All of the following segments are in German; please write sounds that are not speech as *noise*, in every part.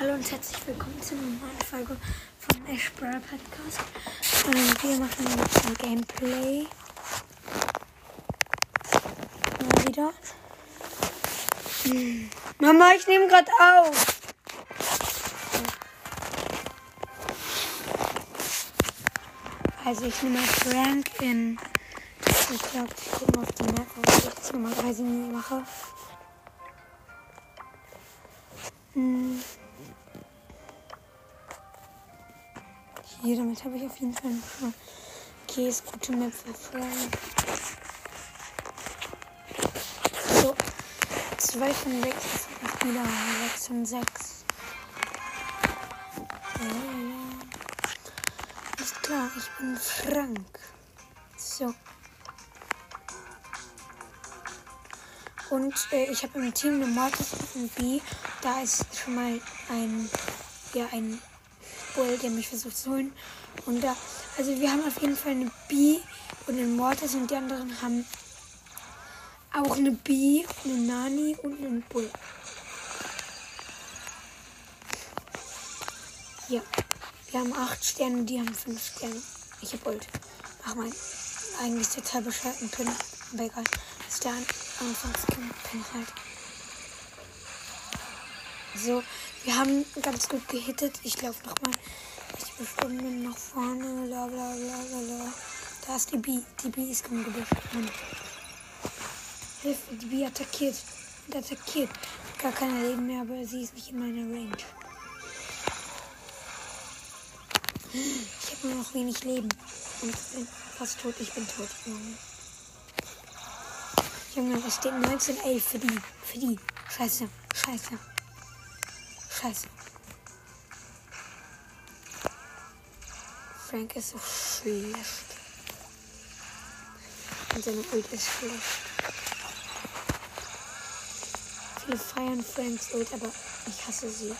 Hallo und herzlich willkommen zu einer neuen Folge vom Ash Podcast. Ähm, wir machen jetzt ein Gameplay. Mal wieder. Hm. Mama, ich nehme gerade auf. Also ich nehme Frank in. Ich glaube, ich gucke mal auf die Map, ob ich das normalerweise nie mache. Hm. Hier, damit habe ich auf jeden Fall noch Okay, ist gute Map für Frank. So, 2 von 6 ist wieder 6 von 6. Ja, ja. Ist klar, ich bin Frank. So. Und äh, ich habe im Team eine Mortis und B. Da ist schon mal ein, ja, ein Bull, der mich versucht zu holen. Und da, also wir haben auf jeden Fall eine B und einen Mortis und die anderen haben auch eine B, eine Nani und einen Bull. Ja, wir haben 8 Sterne, die haben 5 Sterne. Ich hab Ult. Ach mein, eigentlich total bescheuerten Pin. Aber egal. Das ist der Anfangspin halt. So, wir haben ganz gut gehittet. Ich laufe nochmal die Stunden nach vorne. Bla bla bla bla. Da ist die B. Die B ist im. Hilfe, die B attackiert. Und attackiert. Gar keine Leben mehr, aber sie ist nicht in meiner Range. Ich habe nur noch wenig Leben. Und bin fast tot. Ich bin tot. Junge, es steht 1911 für die. Für die. Scheiße. Scheiße. Scheiße. Frank ist so schlecht. Und seine Ult ist schlecht. Viele feiern Franks Ult, aber ich hasse sie.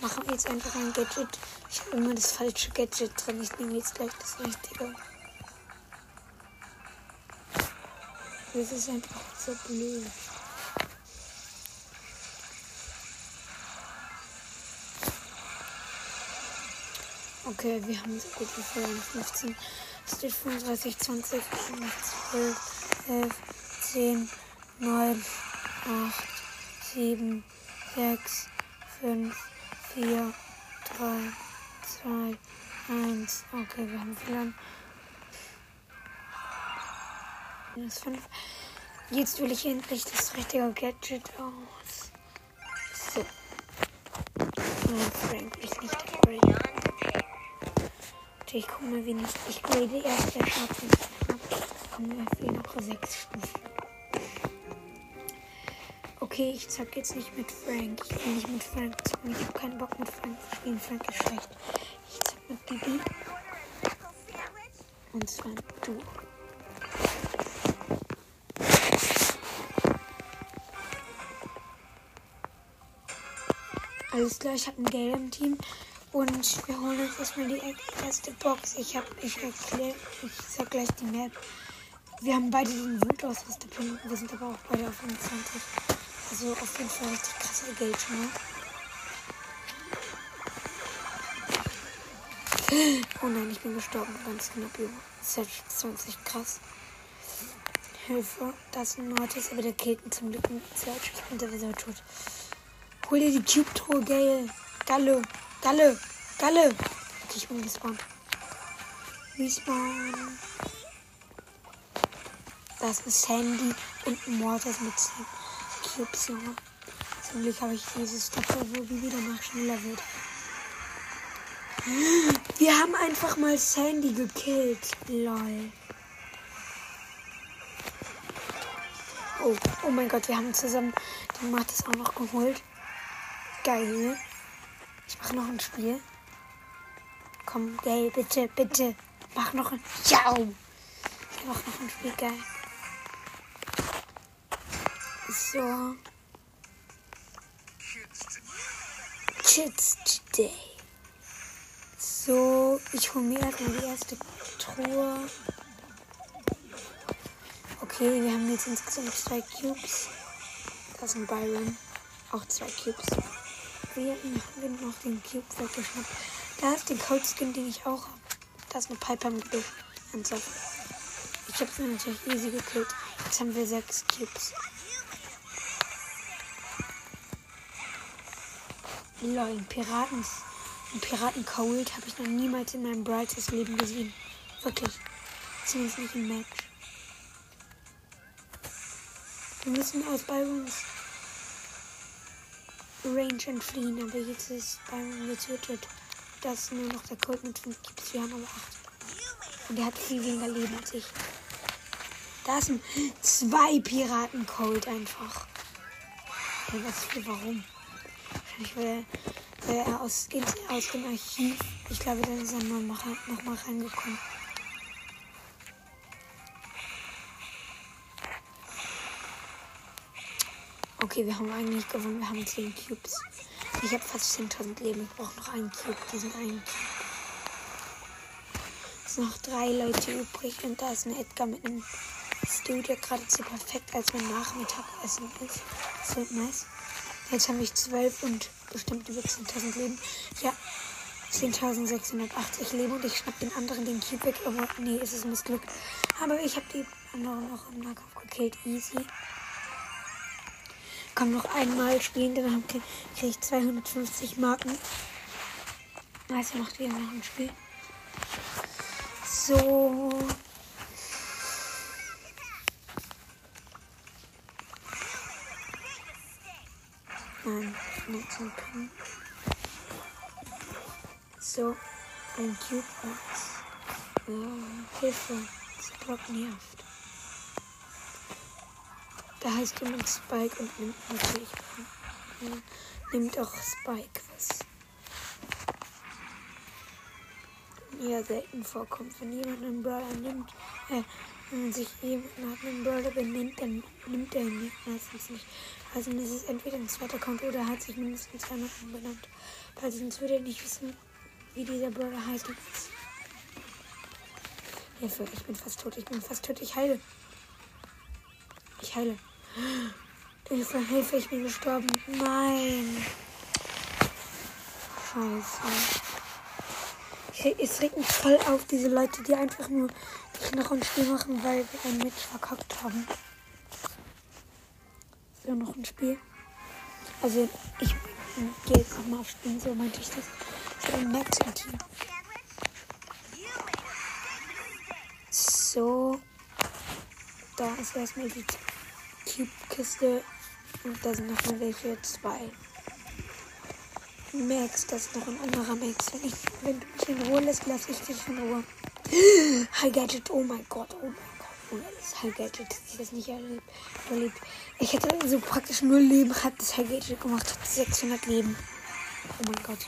Machen wir jetzt einfach ein Gadget. Ich habe immer das falsche Gadget drin. Ich nehme jetzt gleich das richtige. Das ist einfach so blöd. Okay, wir haben so gut verloren. 15. Es steht 35, 20, 12, 11, 10, 9, 8, 7, 6, 5, 4, 3, 2, 1. Okay, wir haben verloren. Minus 5. Jetzt will ich endlich das richtige Gadget aus. So. Nein, Frank, ich nicht upgraden. Ich gucke mal, wen ich. Grade erst der Schatten. Kommen wir fehlen noch 6 Stufen. Okay, ich zack jetzt nicht mit Frank. Ich will nicht mit Frank zocken. Ich habe keinen Bock mit Frank zu spielen. Frank ist schlecht. Ich zack mit Bibi. Und zwar du. Alles klar, ich habe ein Gale im Team. Und wir holen uns erstmal die erste Box. Ich habe, ich erkläre, ich sag gleich die Map. Wir haben beide den Wildausrüster Wir sind aber auch beide auf 25. Also auf jeden Fall richtig krasser schon mal. Oh nein, ich bin gestorben. Ganz knapp über 20 krass. Hilfe. Das ist ein Mortis, aber der killt zum Glück Search. Ich bin sowieso tot. Hol dir die Cube-Truhe, Gale. Galle. Galle. Galle. Ich bin gespawnt. Respawn. Das ist Sandy und Mortis mit 10 Cubes, Junge. Zum Glück habe ich dieses Doppel, wo wieder mal schneller wird. Wir haben einfach mal Sandy gekillt. Lol. Oh, oh mein Gott, wir haben zusammen den Mattes auch noch geholt. Geil. Ich mache noch ein Spiel. Komm, geil, bitte, bitte. Mach noch ein. Ciao. Ich mach noch ein Spiel, geil. So. Kids Today. So, ich hole mir erstmal die erste Truhe. Okay, wir haben jetzt insgesamt zwei Cubes. Das ein Byron. auch zwei Cubes. Wir haben noch den Cube weggeschnappt. Da ist der Cold Skin, den ich auch habe. Da ist eine Piper mit Ernsthaft. Ich habe sie natürlich easy gekillt. Jetzt haben wir sechs Cubes. Ein Piraten, ein Piraten Cold habe ich noch niemals in meinem brightest Leben gesehen. Wirklich. Zumindest nicht im Match. Wir müssen aus Byrons Range entfliehen, aber jetzt ist Byron getötet. Das ist nur noch der Cold mit 5 Cubes. Wir haben aber 8. Und der hat viel weniger Leben als ich. Da sind zwei Piraten Cold einfach. Hey, was für warum? Wahrscheinlich weil, weil er aus, aus dem Archiv, ich glaube, da ist er nochmal noch mal reingekommen. Okay, wir haben eigentlich gewonnen. Wir haben 10 Cubes. Ich habe fast 10.000 Leben. Ich brauche noch einen Cube. Diesen einen Cube. Es sind noch drei Leute übrig. Und da ist ein Edgar mit einem Studio geradezu perfekt, als mein Nachmittagessen ist. Wird nice. Jetzt habe ich 12 und bestimmt über 10.000 Leben. Ja, 10.680 Leben und ich schnapp den anderen den Cube weg. Aber nee, ist es missglückt. Aber ich habe die anderen noch im Nahkampf gekillt. Easy kann noch einmal spielen, dann kriege ich 250 Marken. Also macht wieder noch ein Spiel. So. Nein, nicht Pin. So, ein Cube. Oh, Hilfe, das Block nervt. Da heißt jemand Spike und nimmt natürlich. Nimmt auch Spike, was eher selten vorkommt. Wenn jemand einen Brawler nimmt, äh, wenn man sich jemand nach einem Brawler benennt, dann nimmt er ihn meistens nicht. Also es ist entweder ein zweiter Account oder hat sich mindestens einmal benannt. Weil sonst würde er nicht wissen, wie dieser Brawler heißt. Hilfe, ich bin fast tot, ich bin fast tot, ich heile. Ich heile. Hilfe, Hilfe, ich bin gestorben. Nein. Scheiße. Es regt mich voll auf, diese Leute, die einfach nur die noch ein Spiel machen, weil wir ein Match verkackt haben. So, noch ein Spiel. Also, ich gehe jetzt nochmal auf Spielen, so meinte ich das. Ich habe ein Max im Team. So. Da ist erstmal die Cube-Kiste. Und da sind noch mal welche. Zwei. Max, das ist noch ein anderer Max. Wenn, ich, wenn du mich in Ruhe lässt, lass ich dich in Ruhe. *gasps* High Gadget, oh mein Gott, oh mein Gott. Oh, das ist High Gadget, ich das nicht erlebt. erlebt. Ich hätte so praktisch null Leben, hat das High Gadget gemacht, hat 600 Leben. Oh mein Gott.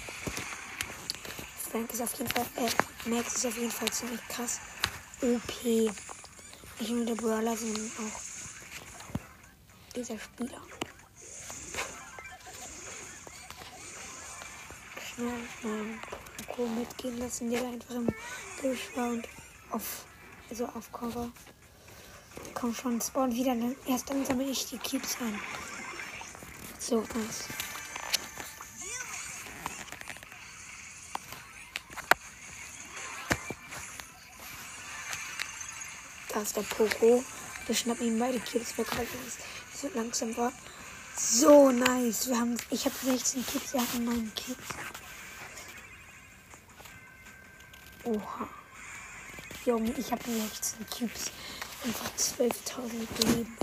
Frank ist auf jeden Fall, äh, Max ist auf jeden Fall ziemlich krass. OP. Nicht nur der Brawler, sondern auch dieser Spieler. Schnell, schnell Coco mitgehen lassen, der einfach im war und auf, also auf Cover. Komm schon, spawn wieder. Dann, erst dann sammle ich die Cubes ein. So, nice. Da ist der Poco. Wir schnappen ihm beide Cubes weg, weil er so langsam war. So nice. Wir haben, ich habe 16 Cubes, er hat 9 Cubes. Oha. Junge, ich habe 16 Cubes. Einfach 12.000 Leben.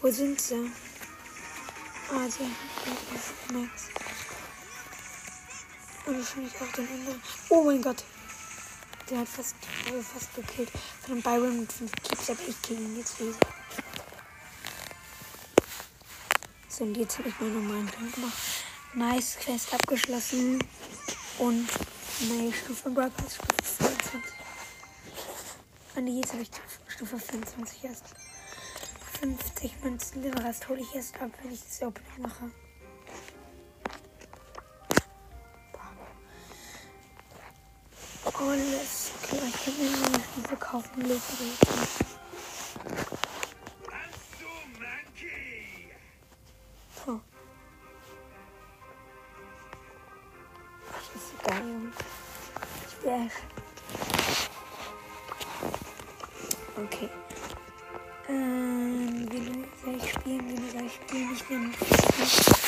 Wo sind sie? Ah, sie haben Max. Und wahrscheinlich auch den anderen. Oh mein Gott. Der hat fast, äh, fast gekillt. Von dem Byron mit 5 Keeps, aber ich kill ihn jetzt wieder. So, und jetzt habe ich mal nochmal einen Punkt gemacht. Nice, Quest abgeschlossen. Und neue Stufe Pass, Stufe 24. Und jetzt habe ich Stufe 24 erst. 50 Münzen, den hole ich erst ab, wenn ich das Opening mache. Alles klar. ich könnte mir mal diese kaufen, Luke. Oh. Das ist geil, Junge. Splash. Okay. Ähm, wie soll ich spielen? Wie soll ich spielen? Ich nehme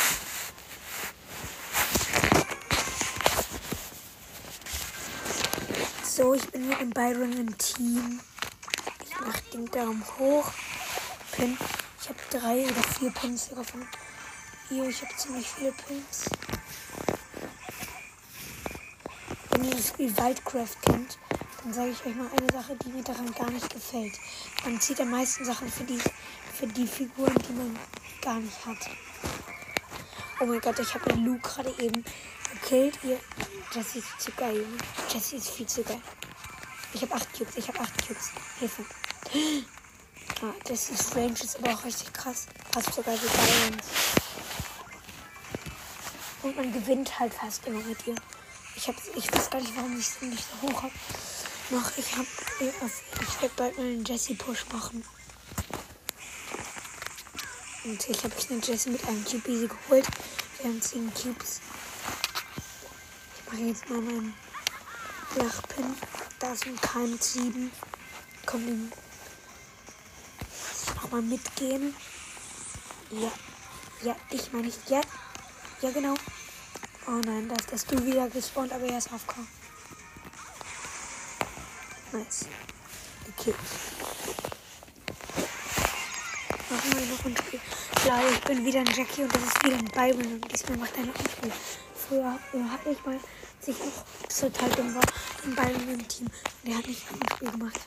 Ich bin mit dem Byron im Team. Ich mache den Daumen hoch. Pin. Ich habe drei oder vier Pins sogar von ihr. Ich habe ziemlich viele Pins. Wenn ihr das Spiel Wildcraft kennt, dann sage ich euch mal eine Sache, die mir daran gar nicht gefällt. Man zieht am meisten Sachen für die, für die Figuren, die man gar nicht hat. Oh mein Gott, ich habe den Luke gerade eben gekillt. Ihr, Jessie ist zu geil. Jessie ist viel zu geil. Ich habe 8 Cubes, ich habe 8 Cubes. Hilfe. Ah, Jessie's Range ist aber auch richtig krass. Fast sogar wie bei Und man gewinnt halt fast immer mit ihr. Ich, hab, ich weiß gar nicht, warum ich sie nicht so hoch habe. Noch, ich hab. Ich werde bald mal einen Jessie-Push machen. Und ich habe einen Jessie mit einem Cube easy geholt. Wir haben 10 Cubes. Ich mache jetzt mal meinen Flachpin. Da ist ein KM7. Komm, den. Muss ich nochmal mitgehen? Ja. Ja, ich meine ich. Ja. Ja, genau. Oh nein, da ist das du wieder gespawnt, aber er ist AFK. Nice. Okay. Machen wir noch ein Spiel. Klar, ich bin wieder ein Jackie und das ist wieder ein Byron und diesmal macht er noch ein Spiel. Früher äh, hatte ich mal, als ich noch total dumm war, ein Byron im Team. Der hat nicht ein Spiel gemacht.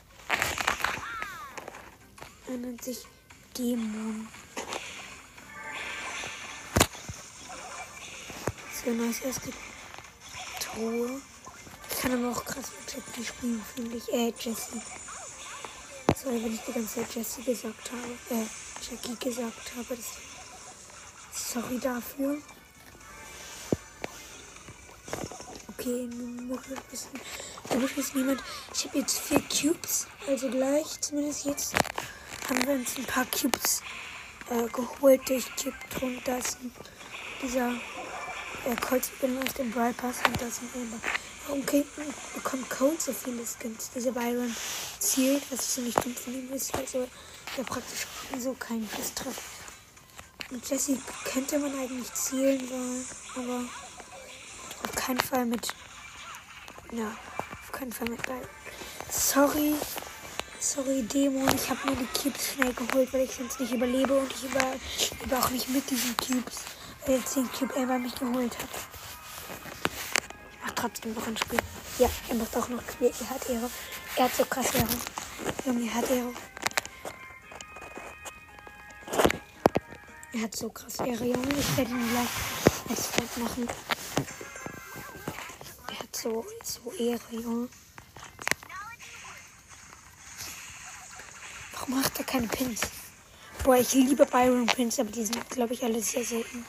Er nennt sich Dämon. So nice, gibt Truhe. Ich kann aber auch krass mit Jackie spielen, finde ich. Äh, Jessie. Sorry, wenn ich die ganze Zeit Jessie gesagt habe. Äh, Jackie gesagt habe. Das, sorry dafür. Okay, da muss jetzt niemand. Ich habe jetzt vier Cubes. Also gleich, zumindest jetzt, haben wir uns ein paar Cubes äh, geholt durch Cube. Und da ist dieser äh, Colt Spin aus dem Brawl Pass und das sind Amber. Warum kriegt, bekommt Colt so viele Skins? Dieser Byron zielt, was ich nicht dumm von ihm ist, also der praktisch so keinen Schuss trifft. Mit Jesse könnte man eigentlich zielen, aber auf keinen Fall mit. Ja, auf keinen Fall mit Byron. Sorry, sorry Dämon, ich habe mir die Cubes schnell geholt, weil ich sonst nicht überlebe und ich überlebe auch nicht mit diesen Cubes, weil jetzt den Cube Amber mich geholt hat trotzdem noch ein Spiel. Ja, er macht auch noch Spiel. Er hat Ehre. Er hat so krass Ehre. Junge, er hat Ehre. Er hat so krass Ehre, Junge. Ich werde ihn gleich als Freund machen. So, so Ehre, Junge. Warum macht er keine Pins? Boah, ich liebe Byron Pins, aber die sind, glaube ich, alle sehr selten.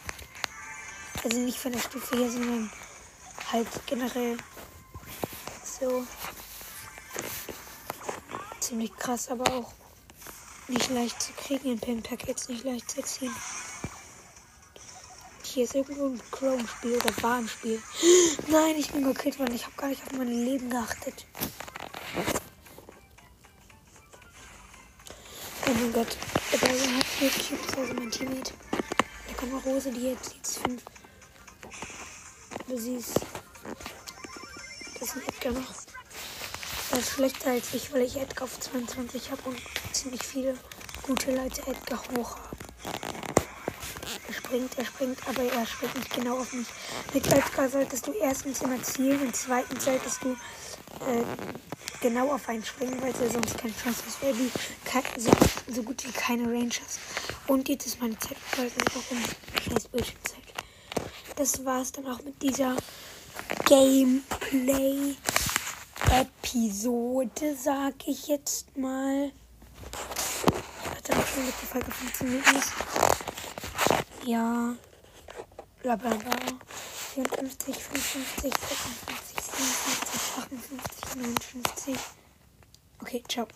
Also nicht von der Stufe hier, sondern halt generell so ziemlich krass, aber auch nicht leicht zu kriegen in Pin-Packets, nicht leicht zu ziehen. Hier ist irgendwo ein Chrome-Spiel oder war ein Spiel. *gasps* Nein, ich bin gekillt worden. Ich habe gar nicht auf mein Leben geachtet. Oh mein Gott. Der Ball hat vier Cubes, also mein Teammate. Da kommt eine Rose, die jetzt, jetzt fünf. Du siehst. Das ist Edgar noch. Er ist schlechter als ich, weil ich Edgar auf 22 habe und ziemlich viele gute Leute Edgar hoch haben. Springt, er springt, aber er springt nicht genau auf mich. Mit Edgar solltest du erstens immer zielen und zweitens solltest du äh, genau auf einen springen, weil du sonst keine Chance hast, weil du so, so, gut wie keine Range hast. Und jetzt ist meine Zeit, weil ich auch um scheiß Bildschirmzeit. Das war's dann auch mit dieser Gameplay-Episode, sag ich jetzt mal. Hat dann schon mit die Folge funktioniert nicht. Ja. Bla bla bla. 54, 55, 56, 57, 58, 59. Okay, ciao.